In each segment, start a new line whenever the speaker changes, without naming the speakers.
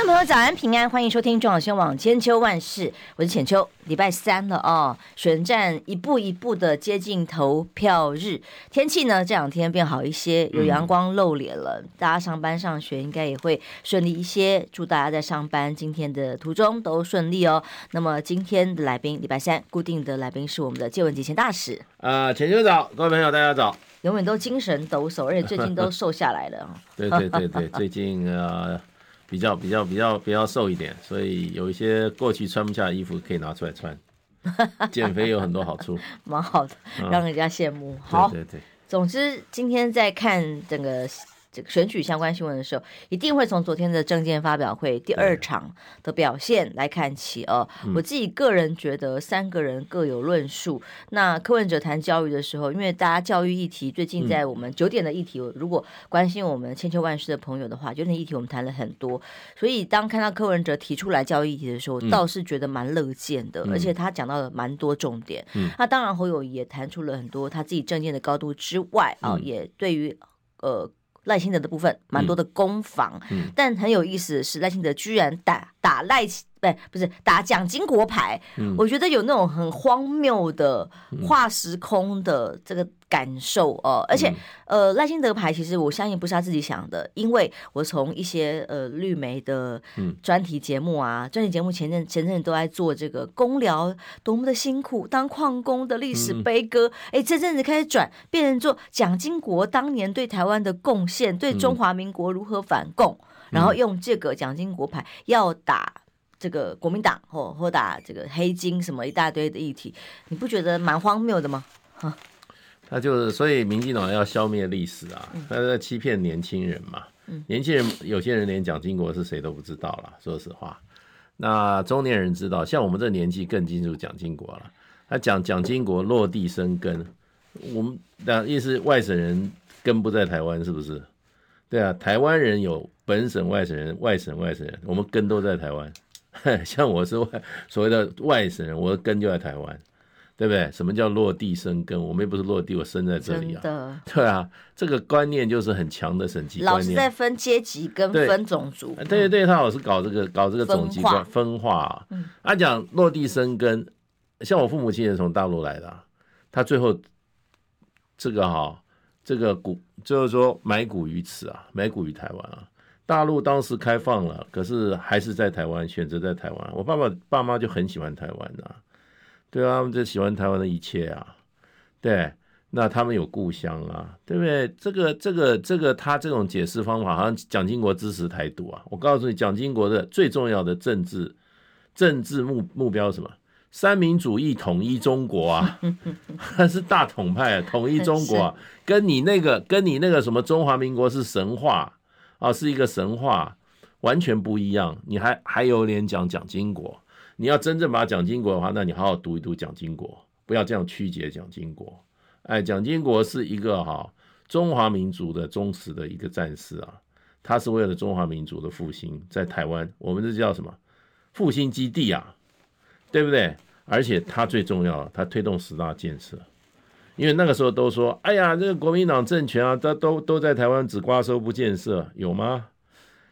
众朋友，早安平安，欢迎收听中广新闻网千秋万事，我是浅秋。礼拜三了哦，选战一步一步的接近投票日，天气呢这两天变好一些，有阳光露脸了，嗯、大家上班上学应该也会顺利一些。祝大家在上班今天的途中都顺利哦。那么今天的来宾，礼拜三固定的来宾是我们的借文洁前大使。
啊，浅秋早，各位朋友大家早，
永远都精神抖擞，而且最近都瘦下来了。
对对对对，最近呃。比较比较比较比较瘦一点，所以有一些过去穿不下的衣服可以拿出来穿，减肥有很多好处，
蛮好的，让人家羡慕。嗯、好，对对对，总之今天在看整个。这个选举相关新闻的时候，一定会从昨天的证见发表会第二场的表现来看起哦。我自己个人觉得，三个人各有论述。那柯文哲谈教育的时候，因为大家教育议题最近在我们九点的议题，如果关心我们千秋万世的朋友的话，九点议题我们谈了很多。所以当看到柯文哲提出来教育议题的时候，倒是觉得蛮乐见的，而且他讲到了蛮多重点。那当然侯友也谈出了很多他自己政见的高度之外啊，也对于呃。赖清德的部分蛮多的攻防，嗯。嗯、但很有意思的是，赖清德居然打打赖清。对，不是打蒋经国牌，嗯、我觉得有那种很荒谬的跨时空的这个感受哦。嗯、而且，嗯、呃，赖清德牌其实我相信不是他自己想的，因为我从一些呃绿媒的专题节目啊，专、嗯、题节目前阵前阵都在做这个工聊多么的辛苦，当矿工的历史悲歌。哎、嗯，这阵子开始转变成做蒋经国当年对台湾的贡献，对中华民国如何反共，嗯、然后用这个蒋经国牌要打。这个国民党或或打这个黑金什么一大堆的议题，你不觉得蛮荒谬的吗？哈，
他就是所以民进党要消灭历史啊，他在欺骗年轻人嘛。嗯、年轻人有些人连蒋经国是谁都不知道了，说实话。那中年人知道，像我们这年纪更清楚蒋经国了。他讲蒋经国落地生根，我们的意思外省人根不在台湾，是不是？对啊，台湾人有本省外省人，外省外省人，我们根都在台湾。像我是外所谓的外省人，我的根就在台湾，对不对？什么叫落地生根？我们又不是落地，我生在这里啊。对啊，这个观念就是很强的省级观念。
老是在分阶级跟分种族。
对对对，他老是搞这个搞这个种级观分化啊。他讲落地生根，像我父母亲也是从大陆来的，他最后这个哈，这个股就是说埋骨于此啊，埋骨于台湾啊。大陆当时开放了，可是还是在台湾，选择在台湾。我爸爸爸妈就很喜欢台湾呐，对啊，他们就喜欢台湾的一切啊，对，那他们有故乡啊，对不对？这个这个这个，他这种解释方法，好像蒋经国支持台独啊。我告诉你，蒋经国的最重要的政治政治目目标是什么？三民主义统一中国啊，他 是大统派啊，统一中国啊，跟你那个跟你那个什么中华民国是神话。啊，是一个神话，完全不一样。你还还有脸讲蒋经国？你要真正把蒋经国的话，那你好好读一读蒋经国，不要这样曲解蒋经国。哎，蒋经国是一个哈中华民族的忠实的一个战士啊，他是为了中华民族的复兴，在台湾，我们这叫什么复兴基地啊，对不对？而且他最重要，他推动十大建设。因为那个时候都说，哎呀，这个国民党政权啊，他都都在台湾只瓜收不建设，有吗？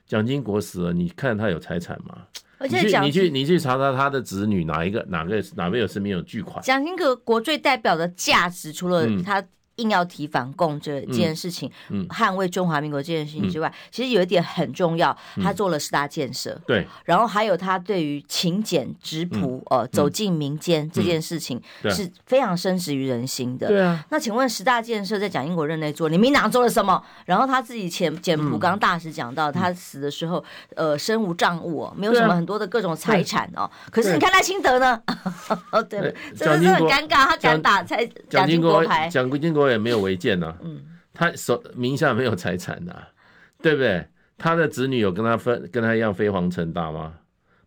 蒋经国死了，你看他有财产吗？而且你去你去你去查查他的子女哪一个哪个哪位有身边有巨款？
蒋经国国最代表的价值，除了他。硬要提反共这件事情，嗯。嗯、捍卫中华民国这件事情之外，嗯、其实有一点很重要，他做了十大建设，嗯、对，然后还有他对于勤俭质朴，呃，走进民间这件事情是非常深植于人心的。对啊，那请问十大建设在蒋英国任内做，你民党做了什么？然后他自己前简朴刚大使讲到，他死的时候，呃，身无长物，哦，没有什么很多的各种财产哦。可是你看赖清德呢？哦，对，真的是很尴尬，他敢打蔡蒋经国牌，
蒋经国。也没有违建呐，他手名下没有财产呐，对不对？他的子女有跟他分跟他一样飞黄腾达吗？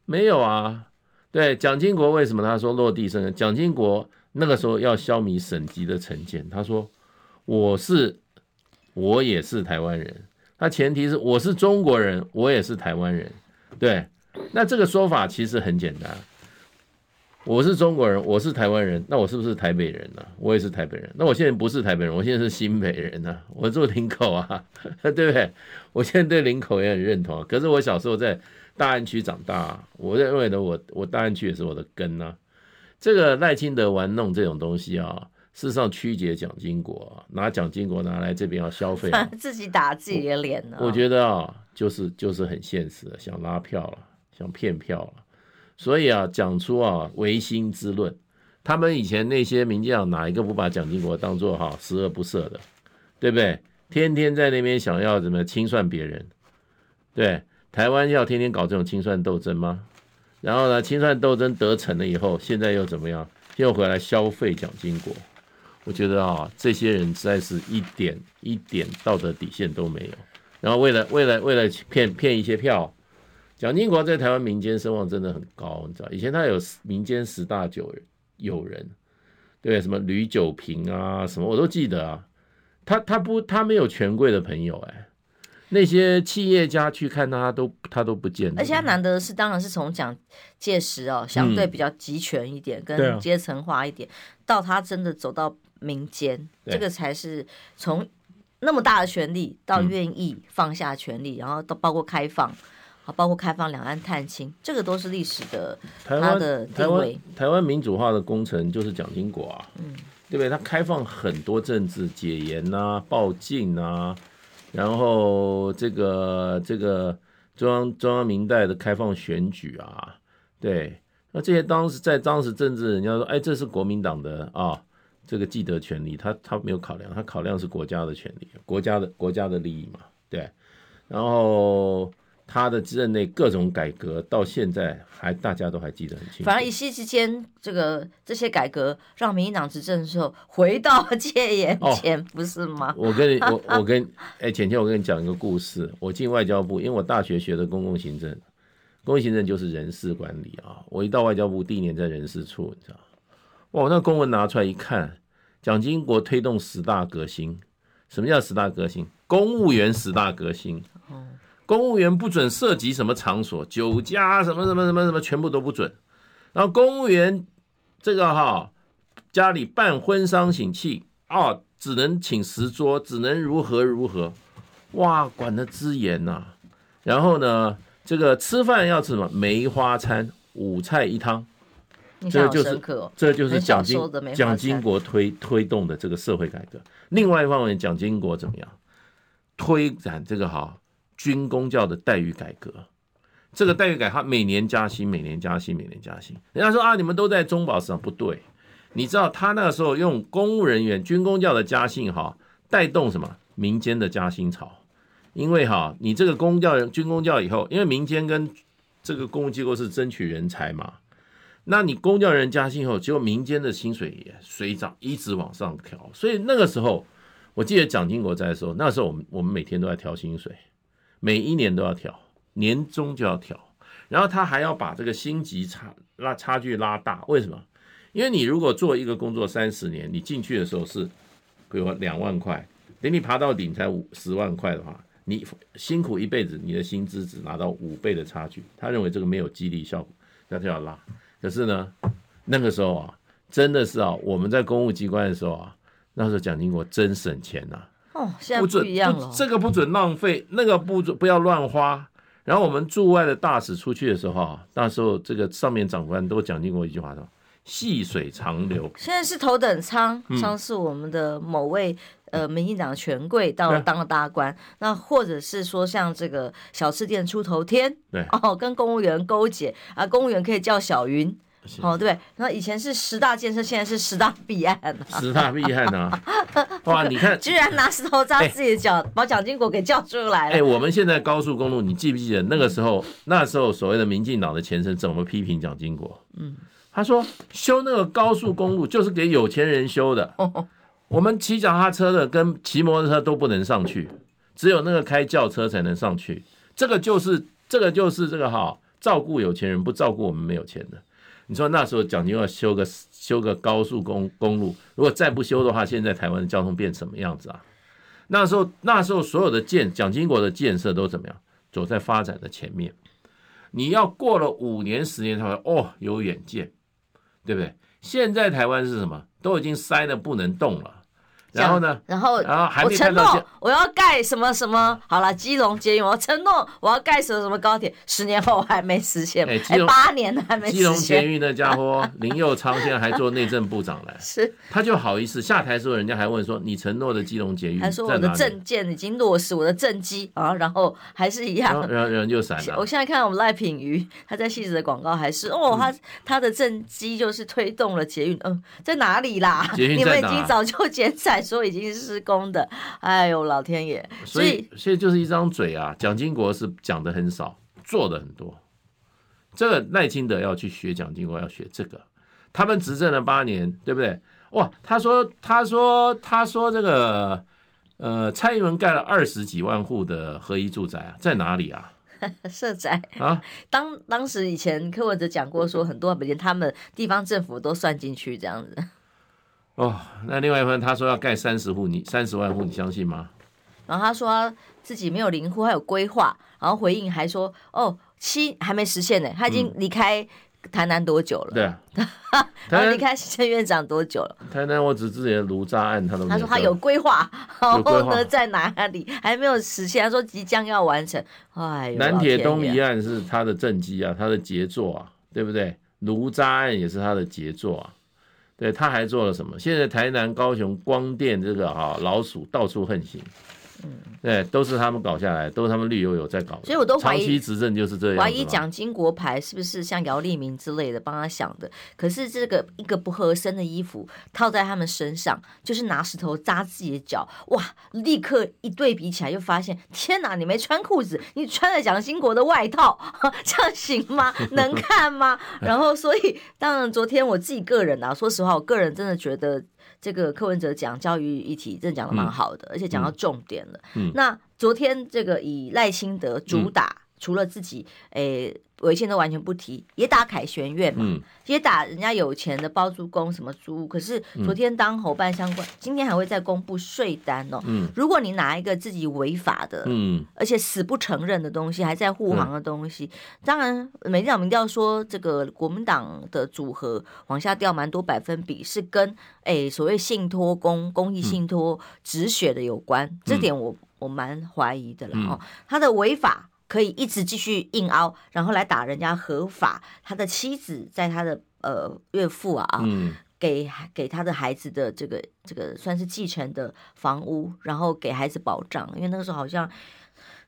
没有啊。对，蒋经国为什么他说落地生根？蒋经国那个时候要消弭省级的成见，他说我是我也是台湾人，他前提是我是中国人，我也是台湾人。对，那这个说法其实很简单。我是中国人，我是台湾人，那我是不是台北人呢、啊？我也是台北人。那我现在不是台北人，我现在是新北人呢、啊。我住林口啊，对不对？我现在对林口也很认同。可是我小时候在大安区长大，我认为呢，我我大安区也是我的根呐、啊。这个赖清德玩弄这种东西啊，事实上曲解蒋经国，拿蒋经国拿来这边要消费、啊，
自己打自己的脸呢。
我觉得啊，就是就是很现实，想拉票了，想骗票了。所以啊，讲出啊唯心之论，他们以前那些民进党哪一个不把蒋经国当做哈十恶不赦的，对不对？天天在那边想要怎么清算别人，对，台湾要天天搞这种清算斗争吗？然后呢，清算斗争得逞了以后，现在又怎么样？又回来消费蒋经国？我觉得啊，这些人实在是一点一点道德底线都没有，然后为了为了为了骗骗一些票。蒋经国在台湾民间声望真的很高，你知道，以前他有民间十大九人，友人，对，什么吕九平啊，什么我都记得啊。他他不他没有权贵的朋友哎、欸，那些企业家去看他，他都他都不见。
而且他难得是，当然是从蒋介石哦，相对比较集权一点，嗯、跟阶层化一点，啊、到他真的走到民间，这个才是从那么大的权力到愿意放下权力，嗯、然后到包括开放。好，包括开放两岸探亲，这个都是历史的。
台湾的台湾台湾民主化的工程就是蒋经国啊，嗯，对不对？他开放很多政治解严啊、报禁啊，然后这个这个中央中央民代的开放选举啊，对，那这些当时在当时政治人家说，哎，这是国民党的啊，这个既得权利，他他没有考量，他考量是国家的权利，国家的国家的利益嘛，对，然后。他的任内各种改革到现在还大家都还记得很清楚。
反而一夕之间，这个这些改革让民进党执政的时候回到戒严前，哦、不是吗？
我跟你我 我跟哎，浅浅，我跟你讲一个故事。我进外交部，因为我大学学的公共行政，公共行政就是人事管理啊。我一到外交部第一年在人事处，你知道？哇，那公文拿出来一看，蒋经国推动十大革新。什么叫十大革新？公务员十大革新。哦。公务员不准涉及什么场所，酒家什么什么什么什么，全部都不准。然后公务员这个哈，家里办婚丧喜庆啊，只能请十桌，只能如何如何，哇，管得之严呐。然后呢，这个吃饭要吃什么梅花餐，五菜一汤，这就是这就是蒋经蒋经国推推动的这个社会改革。另外一方面，蒋经国怎么样推展这个哈？军工教的待遇改革，这个待遇改，他每年加薪，每年加薪，每年加薪。人家说啊，你们都在中保市场，不对。你知道他那个时候用公务人员、军工教的加薪，哈，带动什么民间的加薪潮？因为哈，你这个公教人、军工教以后，因为民间跟这个公务机构是争取人才嘛，那你公教人加薪以后，结果民间的薪水也水涨，一直往上调。所以那个时候，我记得蒋经国在的时候，那时候我们我们每天都在调薪水。每一年都要调，年终就要调，然后他还要把这个薪级差拉差距拉大。为什么？因为你如果做一个工作三十年，你进去的时候是，比如说两万块，等你爬到顶才五十万块的话，你辛苦一辈子，你的薪资只拿到五倍的差距。他认为这个没有激励效果，那就要拉。可是呢，那个时候啊，真的是啊，我们在公务机关的时候啊，那时候蒋经国真省钱呐、
哦，现在不一样了。
这个不准浪费，那个不准不要乱花。然后我们驻外的大使出去的时候，那时候这个上面长官都讲经过一句话说：“细水长流。”
现在是头等舱，上次我们的某位、嗯、呃民进党权贵到当了大官，啊、那或者是说像这个小吃店出头天，
对
哦，跟公务员勾结啊，公务员可以叫小云。哦，对，那以前是十大建设，现在是十大弊案啊。
十大弊案啊！哇，你看，
居然拿石头砸自己的脚，欸、把蒋经国给叫出来了。
哎、欸，我们现在高速公路，你记不记得那个时候？那时候所谓的民进党的前身怎么批评蒋经国？嗯，他说修那个高速公路就是给有钱人修的，我们骑脚踏车的跟骑摩托车都不能上去，只有那个开轿车才能上去。这个就是这个就是这个哈，照顾有钱人不照顾我们没有钱的。你说那时候蒋经国修个修个高速公公路，如果再不修的话，现在台湾的交通变什么样子啊？那时候那时候所有的建蒋经国的建设都怎么样？走在发展的前面。你要过了五年十年才会哦有远见，对不对？现在台湾是什么？都已经塞的不能动了。然后呢？
然后，然后还没承诺我要盖什么什么？好了，基隆捷运，我承诺我要盖什么什么高铁，十年后还没实现，哎，八年还没实现。
基隆捷运那家伙 林佑昌现在还做内政部长来，
是，
他就好意思下台的时候，人家还问说，你承诺的基隆捷运，
还说我的证件已经落实，我的政绩啊，然后还是一样，
然后人就闪了。
我现在看我们赖品瑜他在戏子的广告还是哦，他他的政绩就是推动了捷运，嗯，在哪里啦？你们已经早就剪彩。说已经是施工的，哎呦老天爷！
所以所以就是一张嘴啊，蒋经国是讲的很少，做的很多。这个赖清德要去学蒋经国，要学这个。他们执政了八年，对不对？哇，他说他说他说这个呃，蔡英文盖了二十几万户的合一住宅啊，在哪里啊？
社宅啊？当当时以前柯文哲讲过，说很多连他们地方政府都算进去这样子。
哦，那另外一份他说要盖三十户，你三十万户，你相信吗？
然后他说他自己没有零户，还有规划。然后回应还说，哦，七还没实现呢，他已经离开台南多久了？嗯、对啊，他离开行政院长多久了？
台南我只之前卢渣案，他都
他说他有规划，然后呢在哪里还没有实现？他说即将要完成。哎，
南铁东一案是他的政绩啊，他的杰作啊，对不对？卢渣案也是他的杰作啊。对，他还做了什么？现在台南、高雄光电这个啊，老鼠到处横行。嗯，对，都是他们搞下来，都是他们绿油油在搞，
所以我都怀疑
长期执政就是这样。
怀疑蒋经国牌是不是像姚立明之类的帮他想的？可是这个一个不合身的衣服套在他们身上，就是拿石头扎自己的脚，哇！立刻一对比起来，就发现天哪，你没穿裤子，你穿了蒋经国的外套，这样行吗？能看吗？然后，所以当然，昨天我自己个人啊，说实话，我个人真的觉得。这个柯文哲讲教育议题，真的讲的蛮好的，嗯、而且讲到重点了。嗯、那昨天这个以赖清德主打，嗯、除了自己诶。违宪都完全不提，也打凯旋院嘛，嗯、也打人家有钱的包租公什么租。可是昨天当侯办相关，嗯、今天还会再公布税单哦。嗯、如果你拿一个自己违法的，嗯、而且死不承认的东西，还在护航的东西，嗯、当然美丽岛民调说这个国民党的组合往下掉蛮多百分比，是跟诶所谓信托公公益信托止血的有关，嗯、这点我我蛮怀疑的了哦，他的违法。可以一直继续硬凹，然后来打人家合法。他的妻子在他的呃岳父啊，嗯、给给他的孩子的这个这个算是继承的房屋，然后给孩子保障。因为那个时候好像，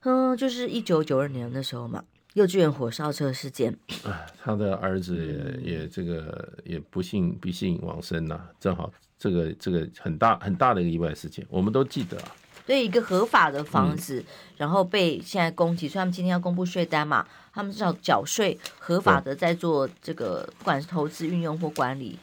嗯，就是一九九二年的时候嘛，幼稚园火烧车事件。
啊，他的儿子也、嗯、也这个也不幸不幸往生了，正好这个这个很大很大的一个意外事件，我们都记得啊。
所以一个合法的房子，嗯、然后被现在攻击，所以他们今天要公布税单嘛，他们至少缴税合法的在做这个，不管是投资运用或管理。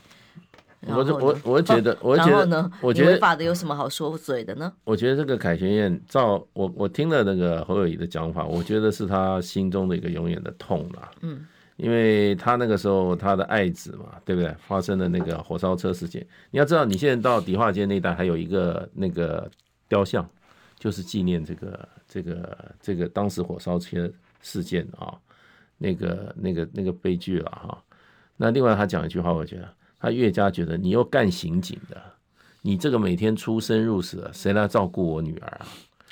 我我我觉得，我觉得
呢，
我觉得
违法的有什么好说嘴的呢？
我觉得这个凯旋宴，照我我听了那个侯友宜的讲法，我觉得是他心中的一个永远的痛啦。嗯，因为他那个时候他的爱子嘛，对不对？发生了那个火烧车事件，你要知道，你现在到迪化街那一带还有一个那个。雕像就是纪念这个这个这个当时火烧车事件啊，那个那个那个悲剧了哈。那另外他讲一句话，我觉得他越加觉得你又干刑警的，你这个每天出生入死，谁来照顾我女儿啊？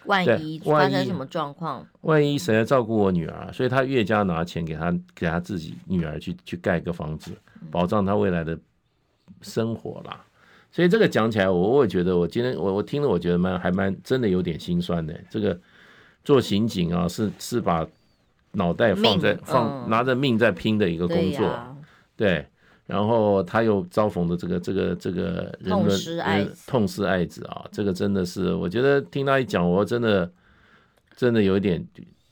万一发生什么状况？
万一谁来照顾我女儿？所以他越加拿钱给他给他自己女儿去去盖个房子，保障他未来的生活啦。所以这个讲起来，我我也觉得，我今天我我听了，我觉得蛮还蛮真的有点心酸的。这个做刑警啊，是是把脑袋放在放、嗯、拿着命在拼的一个工作，对。然后他又遭逢的这个这个这个人
痛失爱，
痛失爱子啊，这个真的是，我觉得听他一讲，我真的真的有一点，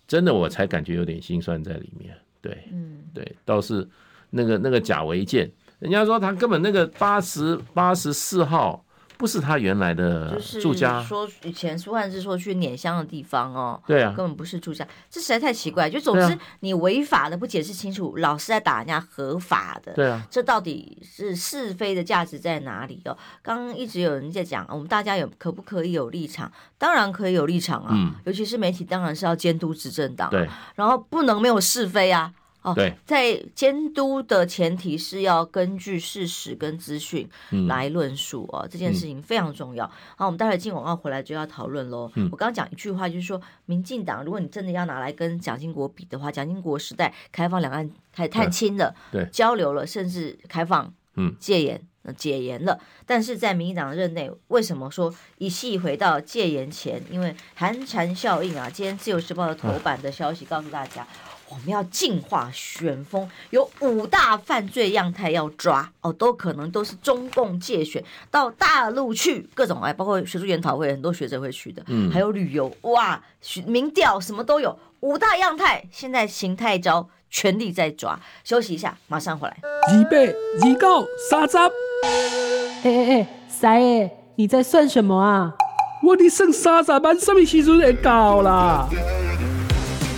真的我才感觉有点心酸在里面。对，嗯，对，倒是那个那个假违建。人家说他根本那个八十八十四号不是他原来的住家，
说以前苏汉是说去碾香的地方哦，
对啊，
根本不是住家，这实在太奇怪。就总之你违法的不解释清楚，老是在打人家合法的，
对啊，
这到底是是非的价值在哪里哦？刚刚一直有人在讲，我们大家有可不可以有立场？当然可以有立场啊，嗯，尤其是媒体当然是要监督执政党，对，然后不能没有是非啊。哦，对，在监督的前提是要根据事实跟资讯来论述哦，这件事情非常重要。好，我们待会进广告回来就要讨论喽。我刚刚讲一句话，就是说，民进党如果你真的要拿来跟蒋经国比的话，蒋经国时代开放两岸开始探亲了，对，交流了，甚至开放，嗯，戒严。解严了，但是在民进党任内，为什么说一系回到戒严前？因为寒蝉效应啊！今天自由时报的头版的消息告诉大家，我们要净化选风，有五大犯罪样态要抓哦，都可能都是中共借选到大陆去，各种哎，包括学术研讨会，很多学者会去的，嗯，还有旅游哇，民调什么都有，五大样态，现在形态招，全力在抓。休息一下，马上回来。
预备，二九三十。
哎哎哎，三爷，你在算什么啊？
我的剩三十万，什么时阵会到啦？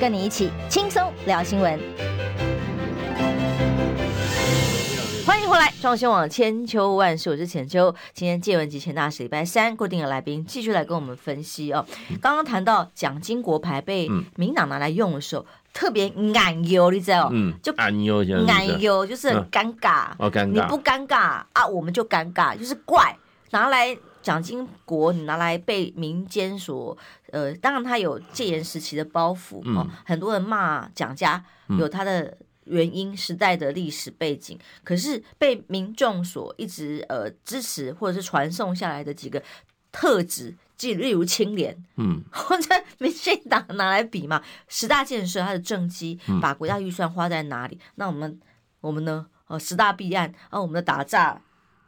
跟你一起轻松聊新闻。
欢迎回来，中广新闻网千秋万世，我是浅秋。今天借文集前大使礼拜三固定的来宾继续来跟我们分析哦。刚刚谈到蒋经国牌被民党拿来用的时候。特别难用，你知道？嗯，就难用，难用就是很尴尬。哦，尴尬。你不尴尬啊，我们就尴尬，就是怪。拿来蒋经国，你拿来被民间所呃，当然他有戒严时期的包袱哦。很多人骂蒋家有他的原因，时代的历史背景。可是被民众所一直呃支持或者是传送下来的几个特质。即例如清廉，嗯，或者民进党拿来比嘛？十大建设，它的政绩，把国家预算花在哪里？嗯、那我们我们呢？呃，十大弊案啊，我们的打诈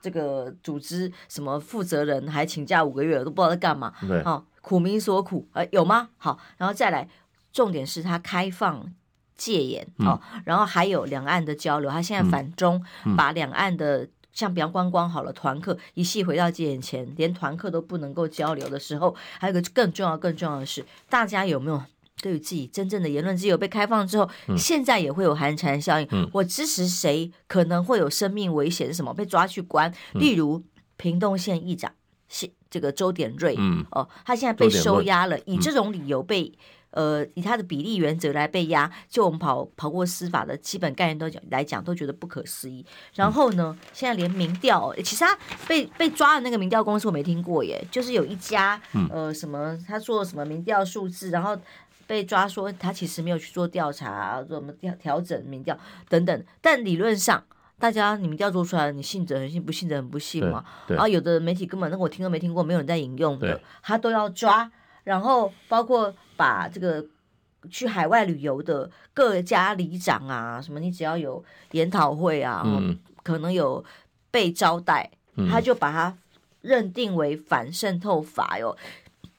这个组织什么负责人还请假五个月都不知道在干嘛？对，好、哦、苦民所苦，呃，有吗？好，然后再来，重点是他开放戒严哦，然后还有两岸的交流，他现在反中，嗯、把两岸的。像比方观光好了，团客一系回到戒严前，连团客都不能够交流的时候，还有一个更重要、更重要的是，大家有没有对于自己真正的言论自由被开放之后，嗯、现在也会有寒蝉效应？嗯、我支持谁可能会有生命危险？是什么被抓去关？例如屏东县议长，这个周典瑞，嗯、哦，他现在被收押了，以这种理由被。呃，以他的比例原则来被压，就我们跑跑过司法的基本概念都讲来讲，都觉得不可思议。然后呢，现在连民调，其实他被被抓的那个民调公司我没听过耶，就是有一家呃什么，他做什么民调数字，然后被抓说他其实没有去做调查，做什么调调整民调等等。但理论上，大家你民调做出来，你信者很信，不信者很不信嘛。然后有的媒体根本那个我听都没听过，没有人在引用的，他都要抓。然后包括把这个去海外旅游的各家里长啊，什么你只要有研讨会啊，嗯、可能有被招待，嗯、他就把它认定为反渗透法哟。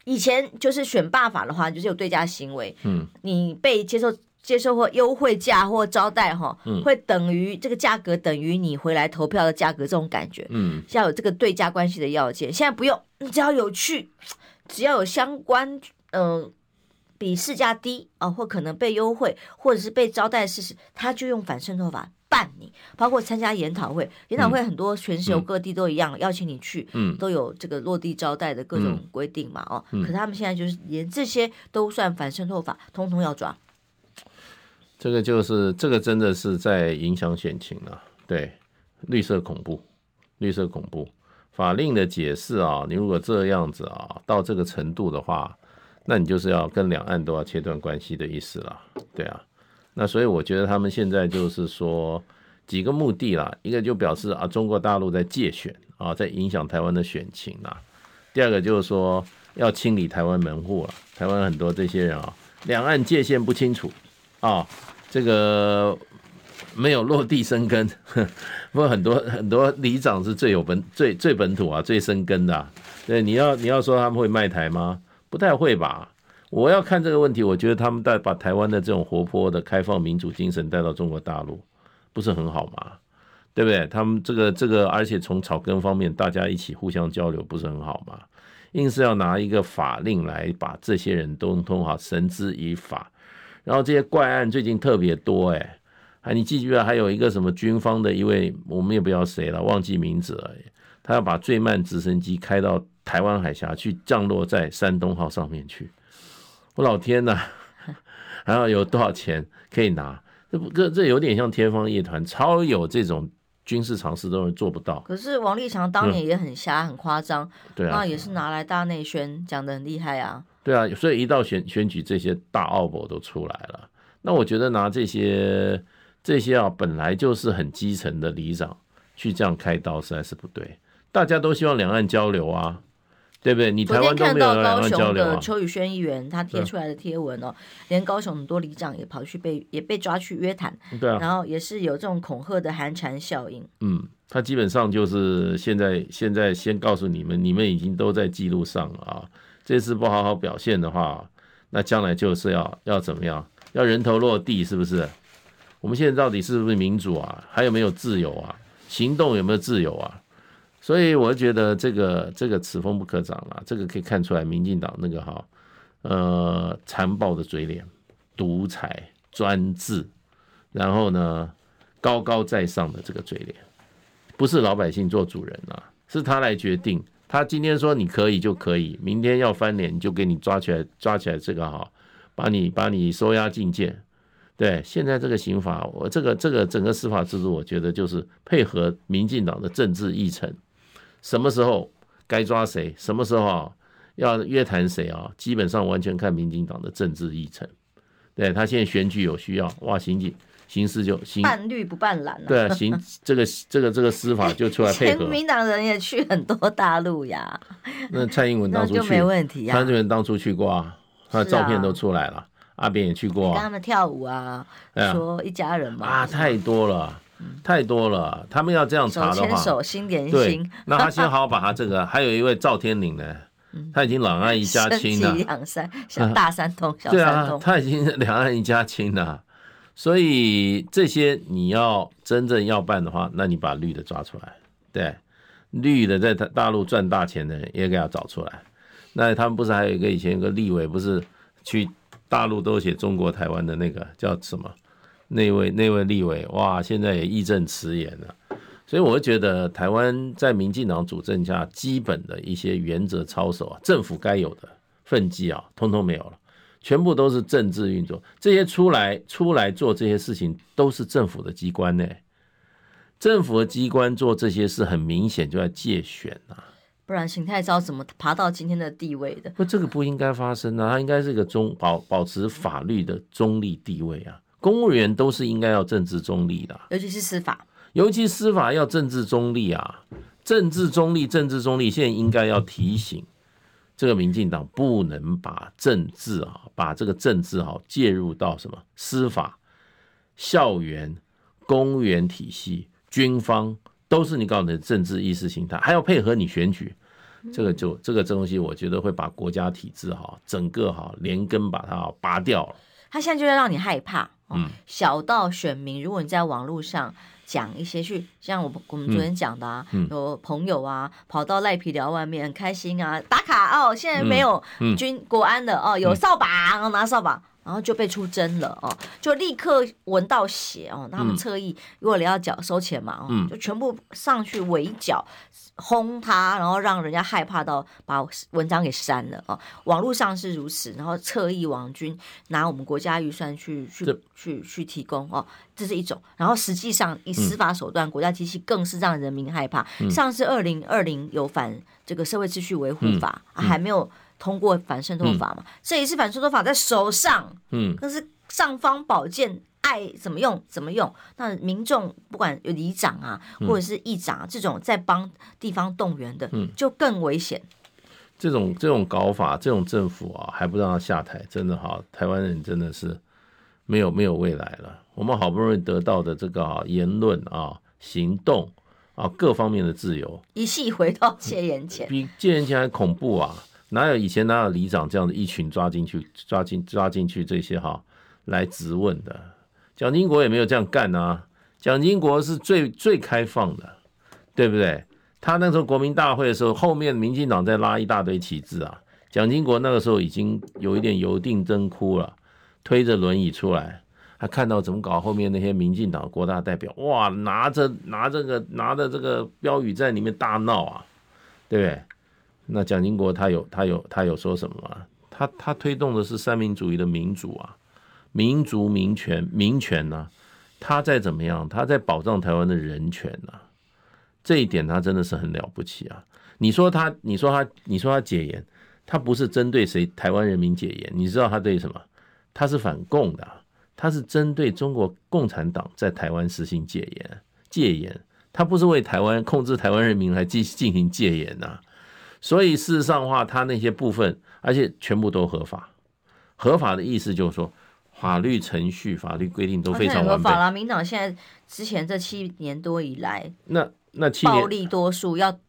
以前就是选罢法的话，就是有对价行为，嗯，你被接受接受或优惠价或招待哈，嗯、会等于这个价格等于你回来投票的价格这种感觉，嗯，要有这个对价关系的要件。现在不用，你只要有去。只要有相关，呃，比市价低啊、呃，或可能被优惠，或者是被招待事实，他就用反渗透法办你。包括参加研讨会，研讨会很多全球各地都一样，嗯、邀请你去，嗯，都有这个落地招待的各种规定嘛，哦，嗯、可是他们现在就是连这些都算反渗透法，通通要抓。
这个就是这个真的是在影响选情了，对，绿色恐怖，绿色恐怖。法令的解释啊，你如果这样子啊，到这个程度的话，那你就是要跟两岸都要切断关系的意思了，对啊。那所以我觉得他们现在就是说几个目的啦，一个就表示啊，中国大陆在借选啊，在影响台湾的选情啊。第二个就是说要清理台湾门户了，台湾很多这些人啊，两岸界限不清楚啊，这个。没有落地生根，不过很多很多里长是最有本最最本土啊，最生根的。对，你要你要说他们会卖台吗？不太会吧。我要看这个问题，我觉得他们带把台湾的这种活泼的开放民主精神带到中国大陆，不是很好吗？对不对？他们这个这个，而且从草根方面，大家一起互相交流，不是很好吗？硬是要拿一个法令来把这些人都通好绳之以法，然后这些怪案最近特别多，哎，还你记不记得还有一个什么军方的一位，我们也不知道谁了，忘记名字了，他要把最慢直升机开到台湾海峡去降落在山东号上面去，我老天呐，还要有多少钱可以拿？这不这这有点像天方夜谭，超有这种。军事常识都是做不到。
可是王立强当年也很瞎，嗯、很夸张，
对啊，
那也是拿来大内宣，讲的很厉害啊。
对啊，所以一到选选举，这些大奥博都出来了。那我觉得拿这些这些啊，本来就是很基层的里长去这样开刀，实在是不对。大家都希望两岸交流啊。对不对？你台湾都没有两岸交流啊。
邱宇轩议员他贴出来的贴文哦，连高雄很多里长也跑去被也被抓去约谈，
对啊，
然后也是有这种恐吓的寒蝉效应。
嗯，他基本上就是现在现在先告诉你们，你们已经都在记录上了啊。这次不好好表现的话，那将来就是要要怎么样？要人头落地，是不是？我们现在到底是不是民主啊？还有没有自由啊？行动有没有自由啊？所以我觉得这个这个此风不可长了，这个可以看出来民进党那个哈呃残暴的嘴脸、独裁专制，然后呢高高在上的这个嘴脸，不是老百姓做主人啊，是他来决定。他今天说你可以就可以，明天要翻脸就给你抓起来抓起来这个哈，把你把你收押禁见。对，现在这个刑法，我这个这个整个司法制度，我觉得就是配合民进党的政治议程。什么时候该抓谁？什么时候啊要约谈谁啊？基本上完全看民进党的政治议程。对，他现在选举有需要，哇，刑警刑事就刑
办绿不办蓝啊。
对啊，刑 这个这个这个司法就出来配合。
国民党人也去很多大陆呀。
那蔡英文当初去，
就没问题啊。
蔡英文当初去过啊，他的照片都出来了。啊、阿扁也去过、啊，
跟他们跳舞啊，啊说一家人嘛。
啊，太多了。太多了，他们要这样查的话，
手牵手心连心。
对，那他先好好把他这个，还有一位赵天林呢，他已经两岸一家亲了。
两山，小大三通，小三通。
对啊，他已经两岸一家亲了。所以这些你要真正要办的话，那你把绿的抓出来，对，绿的在大陆赚大钱的人也给他找出来。那他们不是还有一个以前有个立委，不是去大陆都写中国台湾的那个叫什么？那位那位立委哇，现在也义正辞严了，所以我会觉得台湾在民进党主政下，基本的一些原则操守啊，政府该有的分际啊，通通没有了，全部都是政治运作。这些出来出来做这些事情，都是政府的机关呢。政府的机关做这些事，很明显就在借选啊。
不然邢太昭怎么爬到今天的地位的？
不，这个不应该发生啊，他应该是一个中保保持法律的中立地位啊。公务员都是应该要政治中立的，
尤其是司法，
尤其司法要政治中立啊！政治中立，政治中立，现在应该要提醒这个民进党不能把政治啊，把这个政治啊介入到什么司法、校园、公务员体系、军方，都是你搞的政治意识形态，还要配合你选举，这个就这个东西，我觉得会把国家体制哈整个哈连根把它拔掉了。
他现在就在让你害怕。嗯，小到选民，如果你在网络上讲一些去，像我我们昨天讲的啊，嗯。嗯、有朋友啊跑到赖皮寮外面很开心啊打卡哦，现在没有军国安的哦，有扫把，然后拿扫把，然后就被出征了哦，就立刻闻到血哦，他们侧翼如果你要缴收钱嘛，哦，就全部上去围剿。轰他，然后让人家害怕到把文章给删了哦。网络上是如此，然后侧翼网军拿我们国家预算去去去去提供哦，这是一种。然后实际上以司法手段，嗯、国家机器更是让人民害怕。嗯、上次二零二零有反这个社会秩序维护法，嗯、还没有通过反渗透法嘛？嗯、这一次反渗透法在手上，嗯，可是尚方宝剑。爱怎么用怎么用，那民众不管有里长啊，或者是议长、啊嗯、这种在帮地方动员的，嗯，就更危险。
这种这种搞法，这种政府啊，还不让他下台，真的哈，台湾人真的是没有没有未来了。我们好不容易得到的这个啊言论啊、行动啊各方面的自由，
一系回到戒严前，
比戒严前还恐怖啊！哪有以前哪有里长这样的一群抓进去、抓进抓进去这些哈来质问的？蒋经国也没有这样干啊！蒋经国是最最开放的，对不对？他那时候国民大会的时候，后面民进党在拉一大堆旗帜啊。蒋经国那个时候已经有一点油尽灯枯了，推着轮椅出来，他看到怎么搞，后面那些民进党国大代表哇，拿着拿着个拿着这个标语在里面大闹啊，对不对？那蒋经国他有他有他有说什么吗？他他推动的是三民主义的民主啊，民族民权民权呢、他在怎么样？他在保障台湾的人权呢、啊？这一点他真的是很了不起啊！你说他，你说他，你说他解严，他不是针对谁台湾人民解严，你知道他对什么？他是反共的，他是针对中国共产党在台湾实行戒严戒严，他不是为台湾控制台湾人民来进进行戒严呐。所以事实上的话，他那些部分，而且全部都合法，合法的意思就是说。法律程序、法律规定都非常完备。合法
了，民党现在之前这七年多以来，
那那七年
暴力多数要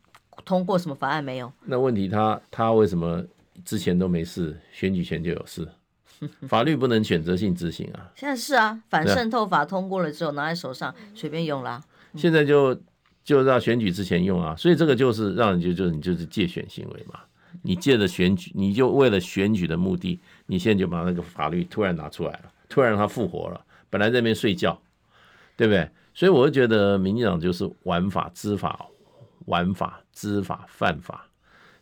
通过什么法案没有？
那问题他他为什么之前都没事，选举前就有事？法律不能选择性执行啊。
现在是啊，反渗透法通过了之后，拿在手上随便用啦。
现在就就让选举之前用啊，所以这个就是让人就就你就是借选行为嘛。你借着选举，你就为了选举的目的，你现在就把那个法律突然拿出来了，突然让它复活了。本来在那边睡觉，对不对？所以我就觉得民进党就是玩法、知法、玩法、知法、犯法，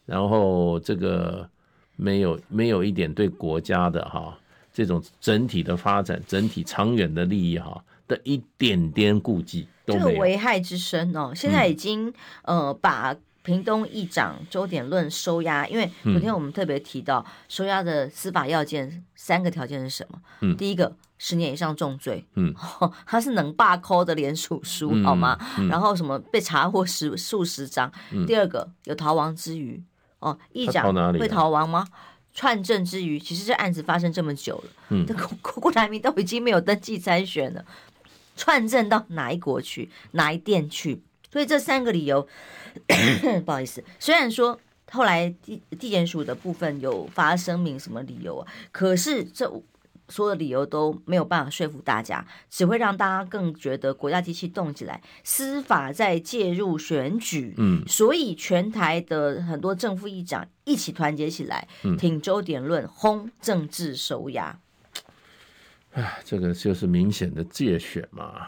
然后这个没有没有一点对国家的哈这种整体的发展、整体长远的利益哈的一点点顾忌都没有。
这个危害之深哦，现在已经呃把。屏东议长周点论收押，因为昨天我们特别提到收押的司法要件三个条件是什么？嗯，第一个十年以上重罪，嗯，他是能罢扣的连署书，好吗？然后什么被查获十数十张。第二个有逃亡之余，哦，议长会逃亡吗？串证之余，其实这案子发生这么久了，嗯，郭郭台铭都已经没有登记参选了，串证到哪一国去，哪一店去？所以这三个理由，不好意思，虽然说后来地地检署的部分有发声明什么理由啊，可是这所有的理由都没有办法说服大家，只会让大家更觉得国家机器动起来，司法在介入选举。嗯，所以全台的很多正副议长一起团结起来，挺周点论，轰政治收押。
哎，这个就是明显的借选嘛。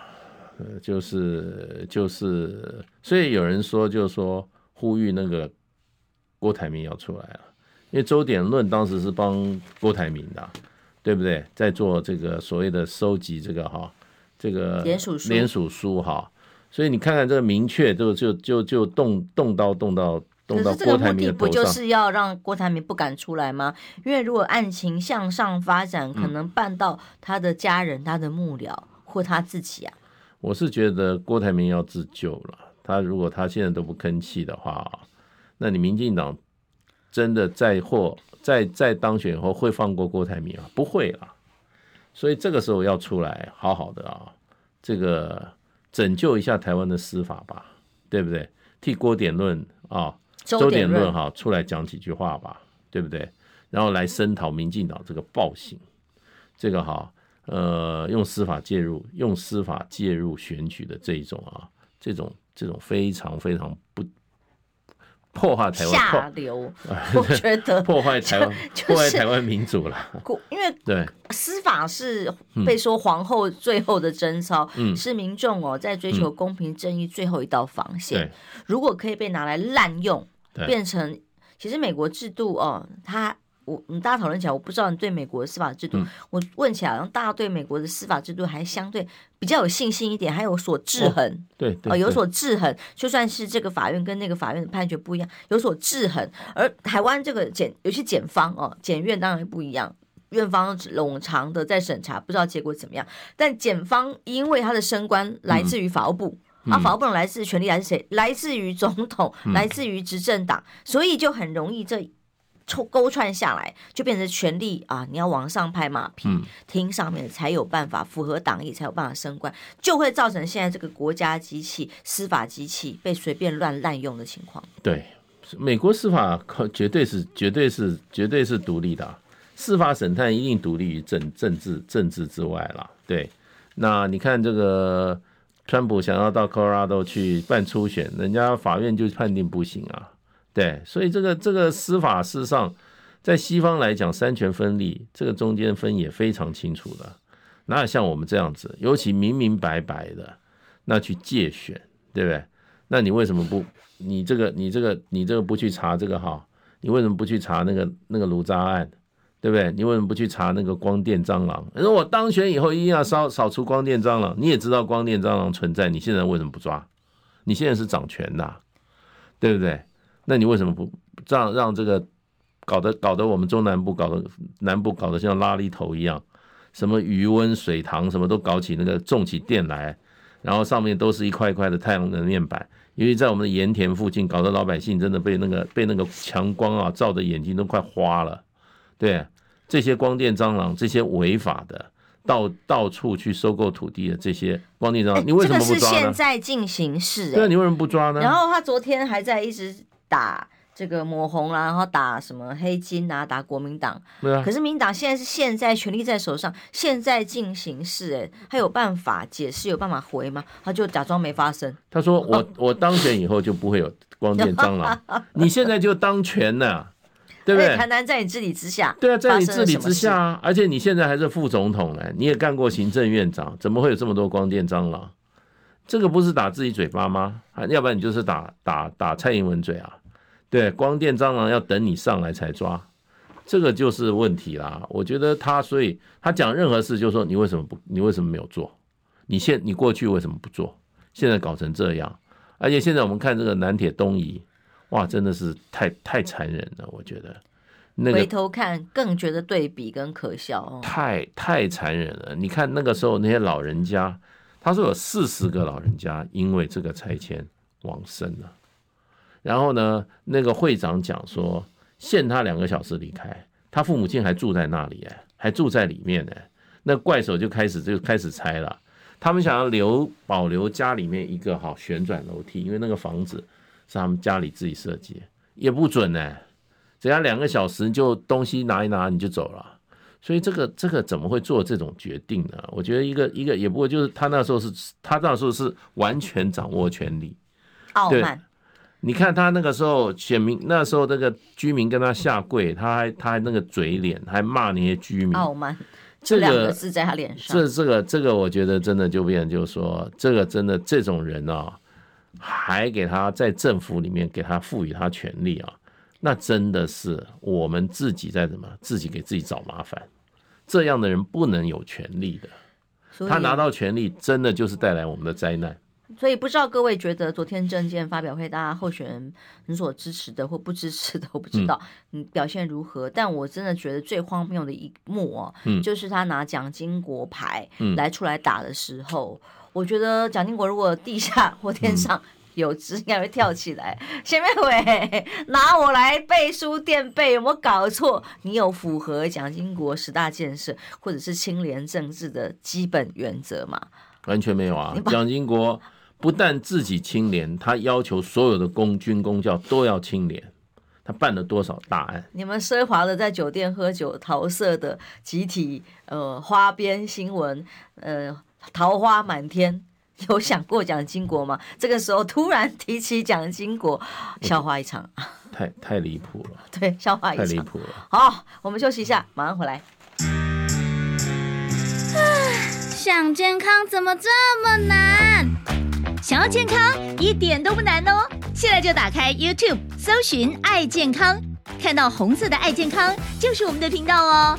呃，就是就是，所以有人说，就是说呼吁那个郭台铭要出来了，因为周点论当时是帮郭台铭的，对不对？在做这个所谓的收集这个哈，这个联署书联署书哈，所以你看看这个明确就就就就动动刀动到。可是这个目的
不就是要让郭台铭不敢出来吗？因为如果案情向上发展，可能办到他的家人、他的幕僚或他自己啊。
我是觉得郭台铭要自救了。他如果他现在都不吭气的话，那你民进党真的再或再再当选以后会放过郭台铭啊？不会啊。所以这个时候要出来好好的啊，这个拯救一下台湾的司法吧，对不对？替郭点论啊，周点论哈出来讲几句话吧，对不对？然后来声讨民进党这个暴行，这个哈。呃，用司法介入，用司法介入选举的这一种啊，这种这种非常非常不破坏台湾
下流，我觉得
破坏台湾，破坏台湾民主了。
因为对司法是被说皇后最后的贞操，嗯，是民众哦在追求公平正义最后一道防线。如果可以被拿来滥用，变成其实美国制度哦，它。我你大家讨论起来，我不知道你对美国的司法制度，嗯、我问起来，好像大家对美国的司法制度还相对比较有信心一点，还有所制衡，哦、对，对，呃，有所制衡，就算是这个法院跟那个法院的判决不一样，有所制衡。而台湾这个检，尤其检方哦，检院当然不一样，院方冗长的在审查，不知道结果怎么样。但检方因为他的升官来自于法务部，嗯、啊，法务部来自权力来自谁？来自于总统，来自于执政党，嗯、所以就很容易这。抽勾串下来，就变成权力啊！你要往上拍马屁，嗯、听上面才有办法符合党意，才有办法升官，就会造成现在这个国家机器、司法机器被随便乱滥用的情况。
对，美国司法可绝对是、绝对是、绝对是独立的，司法审判一定独立于政政治政治之外了。对，那你看这个川普想要到 Colorado 去办初选，人家法院就判定不行啊。对，所以这个这个司法事实上，在西方来讲，三权分立，这个中间分也非常清楚的，哪有像我们这样子，尤其明明白白的，那去借选，对不对？那你为什么不？你这个你这个你这个不去查这个哈？你为什么不去查那个那个卢渣案？对不对？你为什么不去查那个光电蟑螂？如果我当选以后一定要扫扫除光电蟑螂，你也知道光电蟑螂存在，你现在为什么不抓？你现在是掌权的，对不对？那你为什么不让让这个搞得搞得我们中南部搞得南部搞得像拉力头一样，什么余温水塘什么都搞起那个种起电来，然后上面都是一块一块的太阳能面板，因为在我们的盐田附近，搞得老百姓真的被那个被那个强光啊照的眼睛都快花了，对。这些光电蟑螂，这些违法的到到处去收购土地的这些光电蟑螂，你为什么不抓呢？这个是
现在进行式，
对，你为什么不抓呢？
然后他昨天还在一直打这个抹红啦，然后打什么黑金啊，打国民党。对啊。可是民党现在是现在权力在手上，现在进行式，哎，他有办法解释，有办法回吗？他就假装没发生。
他说我：“我 我当选以后就不会有光电蟑螂，你现在就当权了。”对不对？
台南在你治理之下，
对啊，在你治理之下啊，而且你现在还是副总统呢，你也干过行政院长，怎么会有这么多光电蟑螂？这个不是打自己嘴巴吗？啊要不然你就是打打打蔡英文嘴啊？对，光电蟑螂要等你上来才抓，这个就是问题啦。我觉得他，所以他讲任何事，就是说你为什么不，你为什么没有做？你现你过去为什么不做？现在搞成这样，而且现在我们看这个南铁东移。哇，真的是太太残忍了，我觉得。那个、
回头看更觉得对比跟可笑哦。
太太残忍了！你看那个时候那些老人家，他说有四十个老人家因为这个拆迁往生了。然后呢，那个会长讲说限他两个小时离开，他父母亲还住在那里哎，还住在里面呢。那怪手就开始就开始拆了。他们想要留保留家里面一个好旋转楼梯，因为那个房子。是他们家里自己设计，也不准呢、欸。只要两个小时就东西拿一拿你就走了，所以这个这个怎么会做这种决定呢？我觉得一个一个也不过就是他那时候是他那时候是完全掌握权力，
傲慢。
你看他那个时候选民那时候那个居民跟他下跪，他还他还那个嘴脸还骂那些居民，
傲慢，这两个字在他脸上。
这这个这个我觉得真的就变就是说这个真的这种人啊。还给他在政府里面给他赋予他权利啊，那真的是我们自己在什么自己给自己找麻烦。这样的人不能有权利的，他拿到权利真的就是带来我们的灾难。
所以不知道各位觉得昨天证件发表会，大家候选人你所支持的或不支持的，我不知道你表现如何。但我真的觉得最荒谬的一幕哦，就是他拿蒋经国牌来出来打的时候。我觉得蒋经国如果地下或天上有知，应该会跳起来。前面喂，拿我来背书垫背，有没有搞错？你有符合蒋经国十大建设或者是清廉政治的基本原则吗？
完全没有啊！蒋经国不但自己清廉，他要求所有的公军公教都要清廉。他办了多少大案？
你们奢华的在酒店喝酒、桃色的集体呃花边新闻呃。桃花满天，有想过蒋经国吗？这个时候突然提起蒋经国，笑话一场，
太太离谱了。
对，笑话一场，
太离谱了。
好，我们休息一下，马上回来。
想健康怎么这么难？想要健康一点都不难哦！现在就打开 YouTube，搜寻“爱健康”，看到红色的“爱健康”就是我们的频道哦。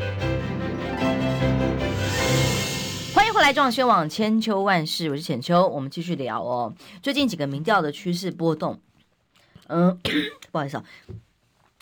来中广新闻网千秋万世，我是浅秋，我们继续聊哦。最近几个民调的趋势波动，嗯，不好意思啊，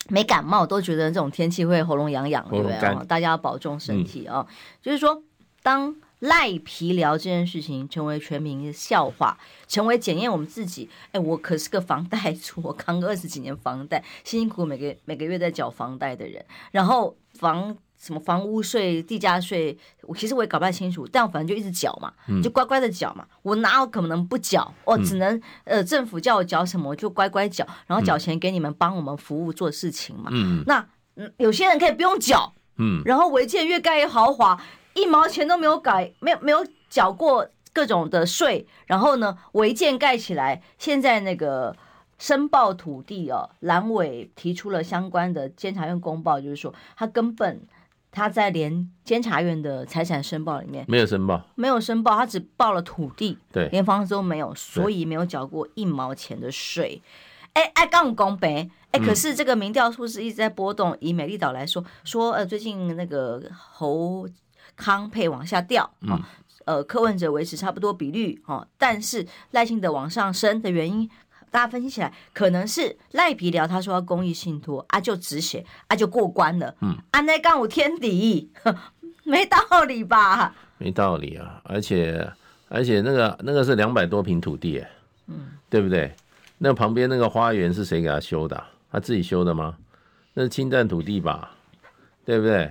没感冒都觉得这种天气会喉咙痒痒，对不对？大家要保重身体哦。嗯、就是说，当
赖皮聊这件事情成为全民的笑话，成为检验我们自己。哎，我可是个房贷族，我扛个二十几年房贷，辛辛苦苦每个每个月在缴房贷的人。然后房什么房屋税、地价税，我其实我也搞不太清楚，但我反正就一直缴嘛，嗯、就乖乖的缴嘛。我哪有可能不缴？我只能、嗯、呃，政府叫我缴什么，我就乖乖缴，然后缴钱给你们帮我们服务做事情嘛。嗯，那嗯，有些人可以不用缴，嗯，然后违建越盖越豪华。一毛钱都没有改，没有没有缴过各种的税，然后呢，违建盖起来，现在那个申报土地哦，蓝委提出了相关的监察院公报，就是说他根本他在连监察院的财产申报里面
没有申报，
没有申报，他只报了土地，
对，
连房子都没有，所以没有缴过一毛钱的税。哎哎，刚公平，哎，可是这个民调数是一直在波动。以美丽岛来说，说呃，最近那个侯。康配往下掉嗯，呃，柯文哲维持差不多比率哦，但是赖清德往上升的原因，大家分析起来可能是赖皮聊他说要公益信托啊，就止血啊，就过关了，嗯，安内杠我天敌，没道理吧？
没道理啊，而且而且那个那个是两百多平土地，嗯，对不对？那旁边那个花园是谁给他修的？他自己修的吗？那是侵占土地吧？对不对？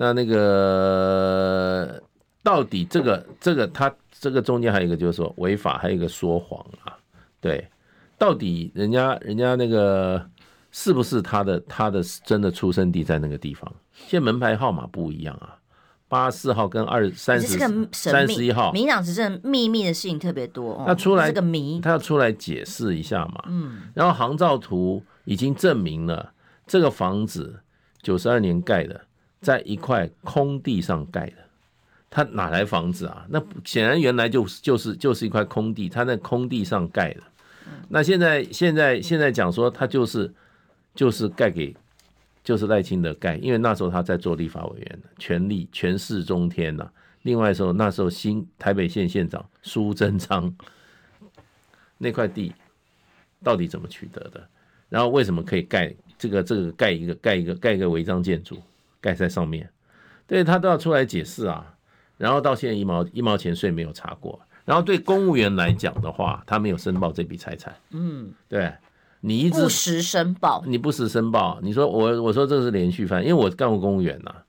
那那个到底这个这个他这个中间还有一个就是说违法，还有一个说谎啊，对，到底人家人家那个是不是他的他的真的出生地在那个地方？现在门牌号码不一样啊，八十四号跟二三十三十一号，
民党执政秘密的事情特别多，
他出来
这个谜，
他要出来解释一下嘛，嗯，然后航照图已经证明了这个房子九十二年盖的。在一块空地上盖的，他哪来房子啊？那显然原来就是就是就是一块空地，他在空地上盖的。那现在现在现在讲说他就是就是盖给就是赖清德盖，因为那时候他在做立法委员，权力权势中天呐、啊。另外时候那时候新台北县县长苏贞昌那块地到底怎么取得的？然后为什么可以盖这个这个盖一个盖一个盖一个违章建筑？盖在上面，对他都要出来解释啊。然后到现在一毛一毛钱税没有查过。然后对公务员来讲的话，他没有申报这笔财产。嗯，对，你一直
不实申报，
你不实申报，你说我我说这是连续犯，因为我干过公务员呐、啊。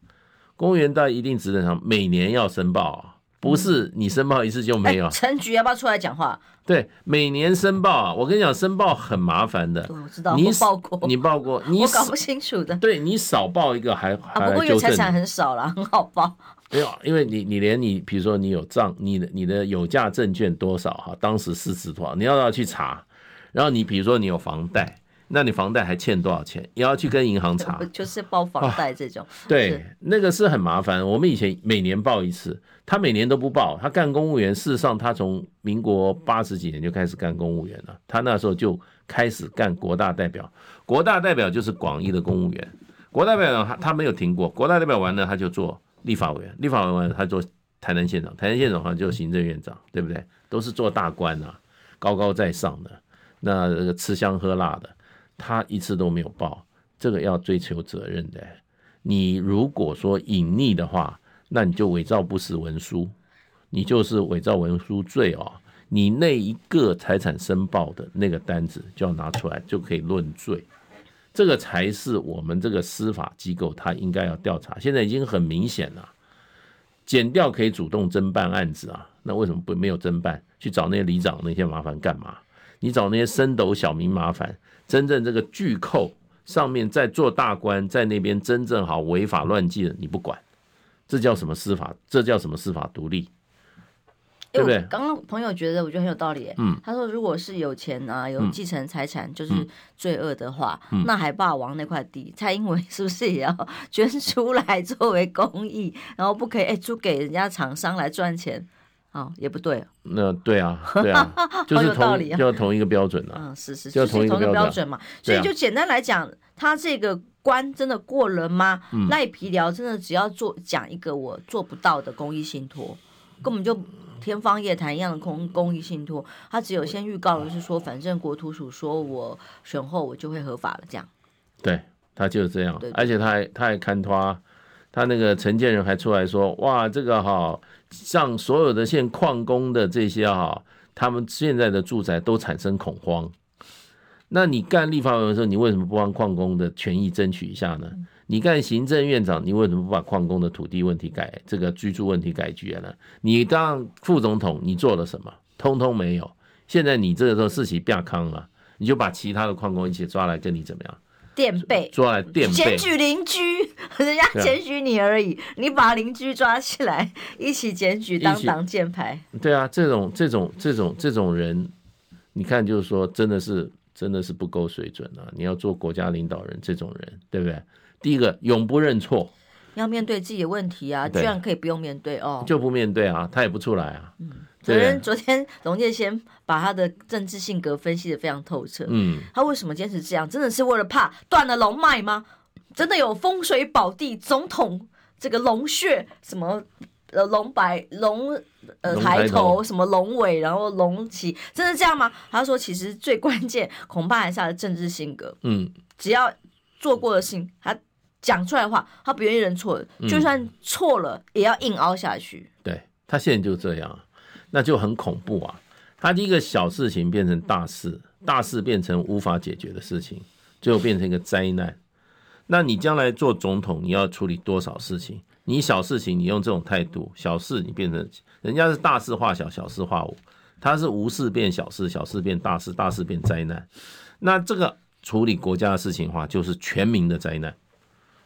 公务员在一定职能上，每年要申报啊。不是你申报一次就没有。
陈局要不要出来讲话？
对，每年申报啊，我跟你讲，申报很麻烦的。
我知道，
你
报过，
你报过，你
我搞不清楚的。
对，你少报一个还还
啊，不过因为财产很少了，很好报。
没有，因为你你连你比如说你有账，你的你的有价证券多少哈，当时市值多少，你要要去查。然后你比如说你有房贷。那你房贷还欠多少钱？也要去跟银行查，
就是报房贷这种。
对，那个是很麻烦。我们以前每年报一次，他每年都不报。他干公务员，事实上他从民国八十几年就开始干公务员了。他那时候就开始干国大代表，国大代表就是广义的公务员。国大代表他他没有停过，国大代表完了他就做立法委员，立法委员完了他做台南县长，台南县长好像就行政院长，对不对？都是做大官啊，高高在上的，那吃香喝辣的。他一次都没有报，这个要追求责任的。你如果说隐匿的话，那你就伪造不实文书，你就是伪造文书罪哦。你那一个财产申报的那个单子就要拿出来，就可以论罪。这个才是我们这个司法机构他应该要调查。现在已经很明显了，检调可以主动侦办案子啊，那为什么不没有侦办？去找那些里长那些麻烦干嘛？你找那些升斗小民麻烦？真正这个巨寇上面在做大官，在那边真正好违法乱纪的，你不管，这叫什么司法？这叫什么司法独立？对不对？
刚刚朋友觉得我觉得很有道理。嗯，他说如果是有钱啊，有继承财产就是罪恶的话，那海霸王那块地，蔡英文是不是也要捐出来作为公益？然后不可以哎，租给人家厂商来赚钱？哦，也不对。
那对啊，对啊，就是同就要同一个标准啊。
嗯，是是，就是同一个标准嘛。所以就简单来讲，他这个关真的过了吗？赖皮聊真的只要做讲一个我做不到的公益信托，根本就天方夜谭一样的公公益信托。他只有先预告的是说，反正国土署说我选后我就会合法了，这样。
对，他就是这样，而且他还他还看他。他那个承建人还出来说，哇，这个哈，像所有的现矿工的这些哈，他们现在的住宅都产生恐慌。那你干立法委员的时候，你为什么不帮矿工的权益争取一下呢？你干行政院长，你为什么不把矿工的土地问题改，这个居住问题解决呢？你当副总统，你做了什么？通通没有。现在你这个时候事情变康了，你就把其他的矿工一起抓来跟你怎么样？
垫背，
抓来垫背，
检举邻居，人家检举你而已，你把邻居抓起来一起检举当挡箭牌。
对啊，这种这种这种这种人，你看就是说，真的是真的是不够水准啊！你要做国家领导人，这种人对不对？第一个永不认错，
要面对自己的问题啊，居然可以不用面对哦，
就不面对啊，他也不出来啊。
嗯。昨天，昨天龙介先把他的政治性格分析的非常透彻。嗯，他为什么坚持这样？真的是为了怕断了龙脉吗？真的有风水宝地、总统这个龙穴，什么呃龙白龙呃抬头，什么龙尾，然后龙旗，真的这样吗？他说，其实最关键恐怕还是他的政治性格。嗯，只要做过的事情，他讲出来的话，他不愿意认错，就算错了也要硬凹下去。
对，他现在就这样。那就很恐怖啊！他第一个小事情变成大事，大事变成无法解决的事情，最后变成一个灾难。那你将来做总统，你要处理多少事情？你小事情你用这种态度，小事你变成人家是大事化小，小事化无，他是无事变小事，小事变大事，大事变灾难。那这个处理国家的事情的话，就是全民的灾难。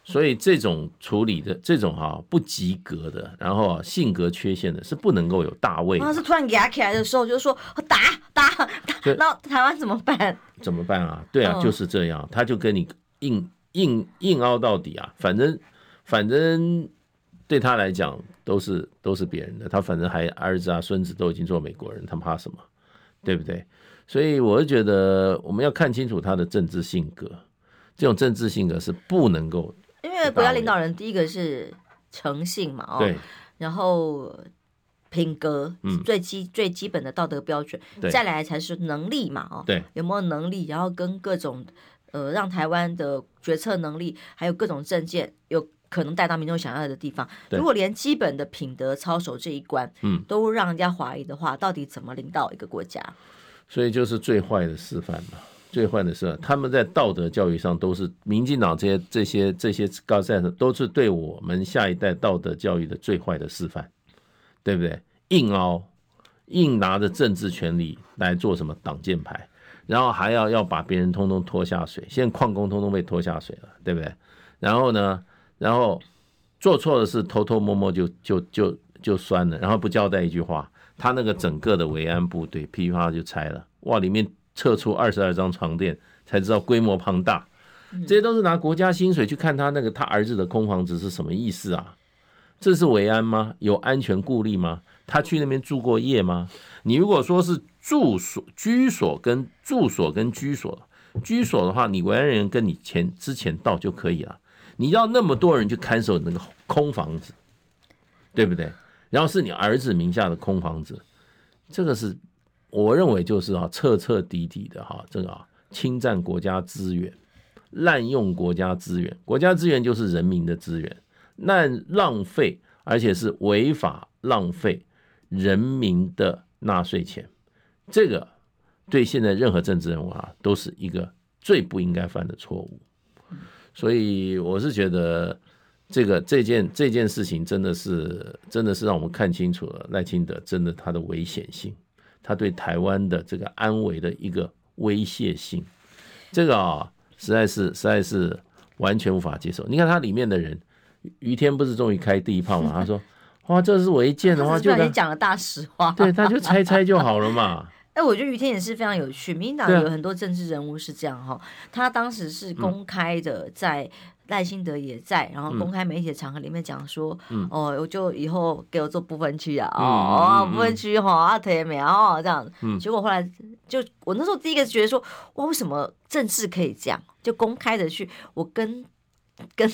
所以这种处理的这种哈不及格的，然后性格缺陷的，是不能够有大位。
他是突然压起来的时候，就是说打打打，那台湾怎么办？
怎么办啊？对啊，就是这样，他就跟你硬硬硬凹到底啊！反正反正对他来讲都是都是别人的，他反正还儿子啊孙子都已经做美国人，他怕什么？对不对？所以我是觉得我们要看清楚他的政治性格，这种政治性格是不能够。
因为国家领导人第一个是诚信嘛，哦，对，然后品格最基、嗯、最基本的道德标准，再来才是能力嘛，哦，对，有没有能力，然后跟各种呃让台湾的决策能力，还有各种政见有可能带到民众想要的地方。如果连基本的品德操守这一关，嗯，都让人家怀疑的话，到底怎么领导一个国家？
所以就是最坏的示范嘛。最坏的是，他们在道德教育上都是民进党这些这些这些高赛的，都是对我们下一代道德教育的最坏的示范，对不对？硬凹，硬拿着政治权力来做什么挡箭牌，然后还要要把别人通通拖下水，现在矿工通通被拖下水了，对不对？然后呢，然后做错的事偷偷摸摸就就就就算了，然后不交代一句话，他那个整个的维安部队噼啪就拆了，哇，里面。撤出二十二张床垫，才知道规模庞大。这些都是拿国家薪水去看他那个他儿子的空房子是什么意思啊？这是维安吗？有安全顾虑吗？他去那边住过夜吗？你如果说是住所、居所跟住所跟居所，居所的话，你维安人员跟你前之前到就可以了。你要那么多人去看守那个空房子，对不对？然后是你儿子名下的空房子，这个是。我认为就是啊，彻彻底底的哈，这个啊，侵占国家资源，滥用国家资源，国家资源就是人民的资源，那浪费，而且是违法浪费人民的纳税钱，这个对现在任何政治人物啊，都是一个最不应该犯的错误。所以我是觉得，这个这件这件事情真的是真的是让我们看清楚了赖清德真的他的危险性。他对台湾的这个安危的一个威胁性，这个啊，实在是实在是完全无法接受。你看他里面的人，于天不是终于开第一炮嘛？他说：“哇，这是违建的话，就你
讲了大实话。”
对，他就猜猜就好了嘛。
哎，我觉得于天也是非常有趣。民进党有很多政治人物是这样哈，他当时是公开的在。赖清德也在，然后公开媒体的场合里面讲说，嗯、哦，我就以后给我做不分区啊，嗯、哦，不分区哈，啊，特别美哦，这样。嗯、结果后来就我那时候第一个觉得说，哇，为什么政治可以这样？就公开的去，我跟跟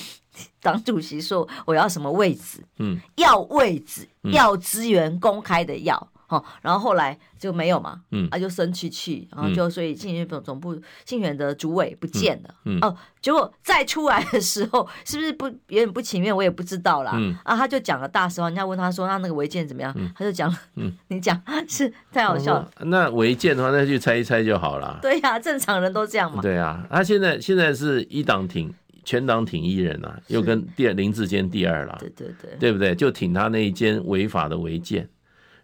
党主席说我要什么位置，嗯，要位置，要资源，公开的要。哦，然后后来就没有嘛，
嗯，
啊就生气气，然后就所以竞选总总部竞选的主委不见了，
嗯，
哦，结果再出来的时候，是不是不有点不情愿？我也不知道啦，
嗯，
啊，他就讲了大实话，人家问他说那那个违建怎么样？他就讲，嗯，你讲是太好笑了，
那违建的话，那去猜一猜就好了，
对呀，正常人都这样嘛，
对啊，他现在现在是一党挺。全党挺一人啊，又跟第二林志坚第二了，
对对对，
对不对？就挺他那一间违法的违建，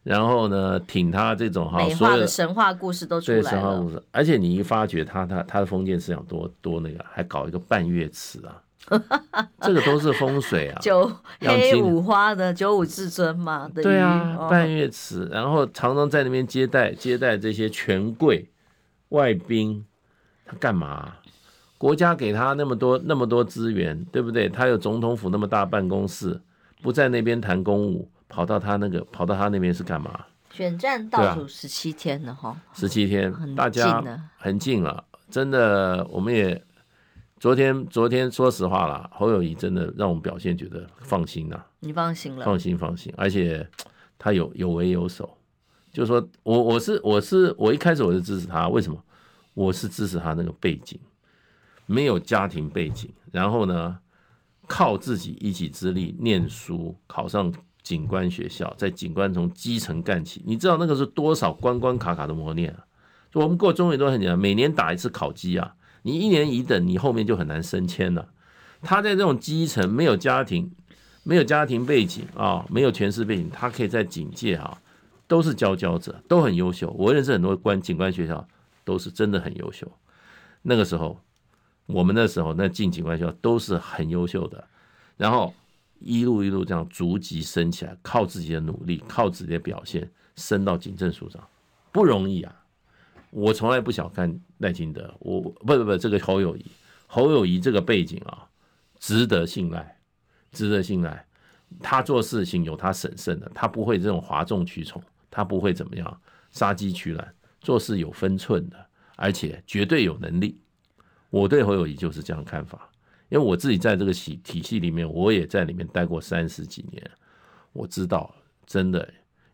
然后呢，挺他这种哈，
美化的神话故事都出来了。神话故事，
而且你一发觉他他他的封建思想多多那个，还搞一个半月祠啊，这个都是风水啊。
九黑五花的九五至尊嘛，
对啊，半月祠，然后常常在那边接待接待这些权贵外宾，他干嘛？国家给他那么多那么多资源，对不对？他有总统府那么大办公室，不在那边谈公务，跑到他那个跑到他那边是干嘛？
选战倒数十七天了哈，
十七天，大家很近了，真的，我们也昨天昨天说实话了，侯友谊真的让我们表现觉得放心了。
你放心了？
放心放心，而且他有有为有守，就是说我我是我是我一开始我就支持他，为什么？我是支持他那个背景。没有家庭背景，然后呢，靠自己一己之力念书，考上警官学校，在警官从基层干起。你知道那个是多少关关卡卡的磨练啊？就我们过中原都很简单，每年打一次考绩啊，你一年一等，你后面就很难升迁了。他在这种基层，没有家庭，没有家庭背景啊，没有权势背景，他可以在警界啊，都是佼佼者，都很优秀。我认识很多官警官学校，都是真的很优秀。那个时候。我们那时候那进警官学校都是很优秀的，然后一路一路这样逐级升起来，靠自己的努力，靠自己的表现升到警政署长，不容易啊！我从来不小看赖清德，我不不不，这个侯友谊，侯友谊这个背景啊，值得信赖，值得信赖。他做事情有他审慎的，他不会这种哗众取宠，他不会怎么样杀鸡取卵，做事有分寸的，而且绝对有能力。我对侯友谊就是这样看法，因为我自己在这个系体系里面，我也在里面待过三十几年，我知道真的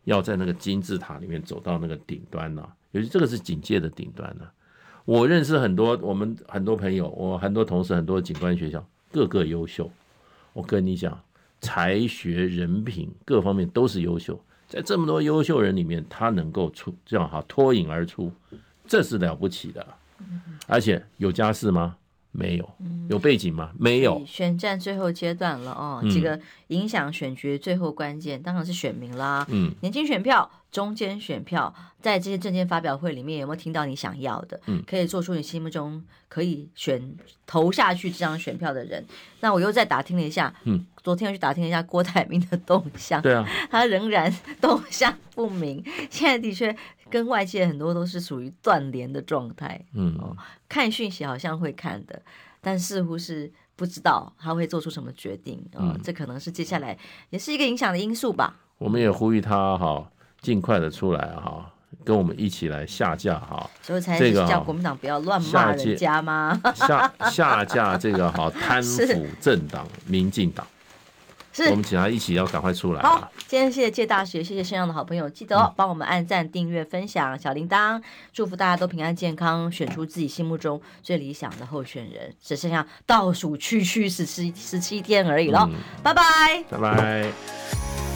要在那个金字塔里面走到那个顶端呢，尤其这个是警界的顶端呢。我认识很多我们很多朋友，我很多同事，很多警官学校，个个优秀。我跟你讲，才学、人品各方面都是优秀，在这么多优秀人里面，他能够出这样哈脱颖而出，这是了不起的。而且有家世吗？没有。有背景吗？没有。
选战最后阶段了哦，这个影响选举最后关键当然是选民啦。嗯，年轻选票、中间选票，在这些政见发表会里面有没有听到你想要的？嗯，可以做出你心目中可以选投下去这张选票的人。那我又再打听了一下，嗯，昨天又去打听了一下郭台铭的动向。对啊，他仍然动向不明。现在的确。跟外界很多都是属于断联的状态，嗯，哦，看讯息好像会看的，但似乎是不知道他会做出什么决定，哦，嗯，这可能是接下来也是一个影响的因素吧。
我们也呼吁他哈，尽快的出来哈，跟我们一起来下架哈，
所以才是叫国民党不要乱骂人家吗？
下下架这个哈贪 腐政党民进党。是我们请他一起要赶快出来。
好，今天谢谢谢大学，谢谢身上的好朋友，记得哦，帮我们按赞、订阅、分享小铃铛，祝福大家都平安健康，选出自己心目中最理想的候选人。只剩下倒数区区十七十七天而已了，拜拜，
拜拜。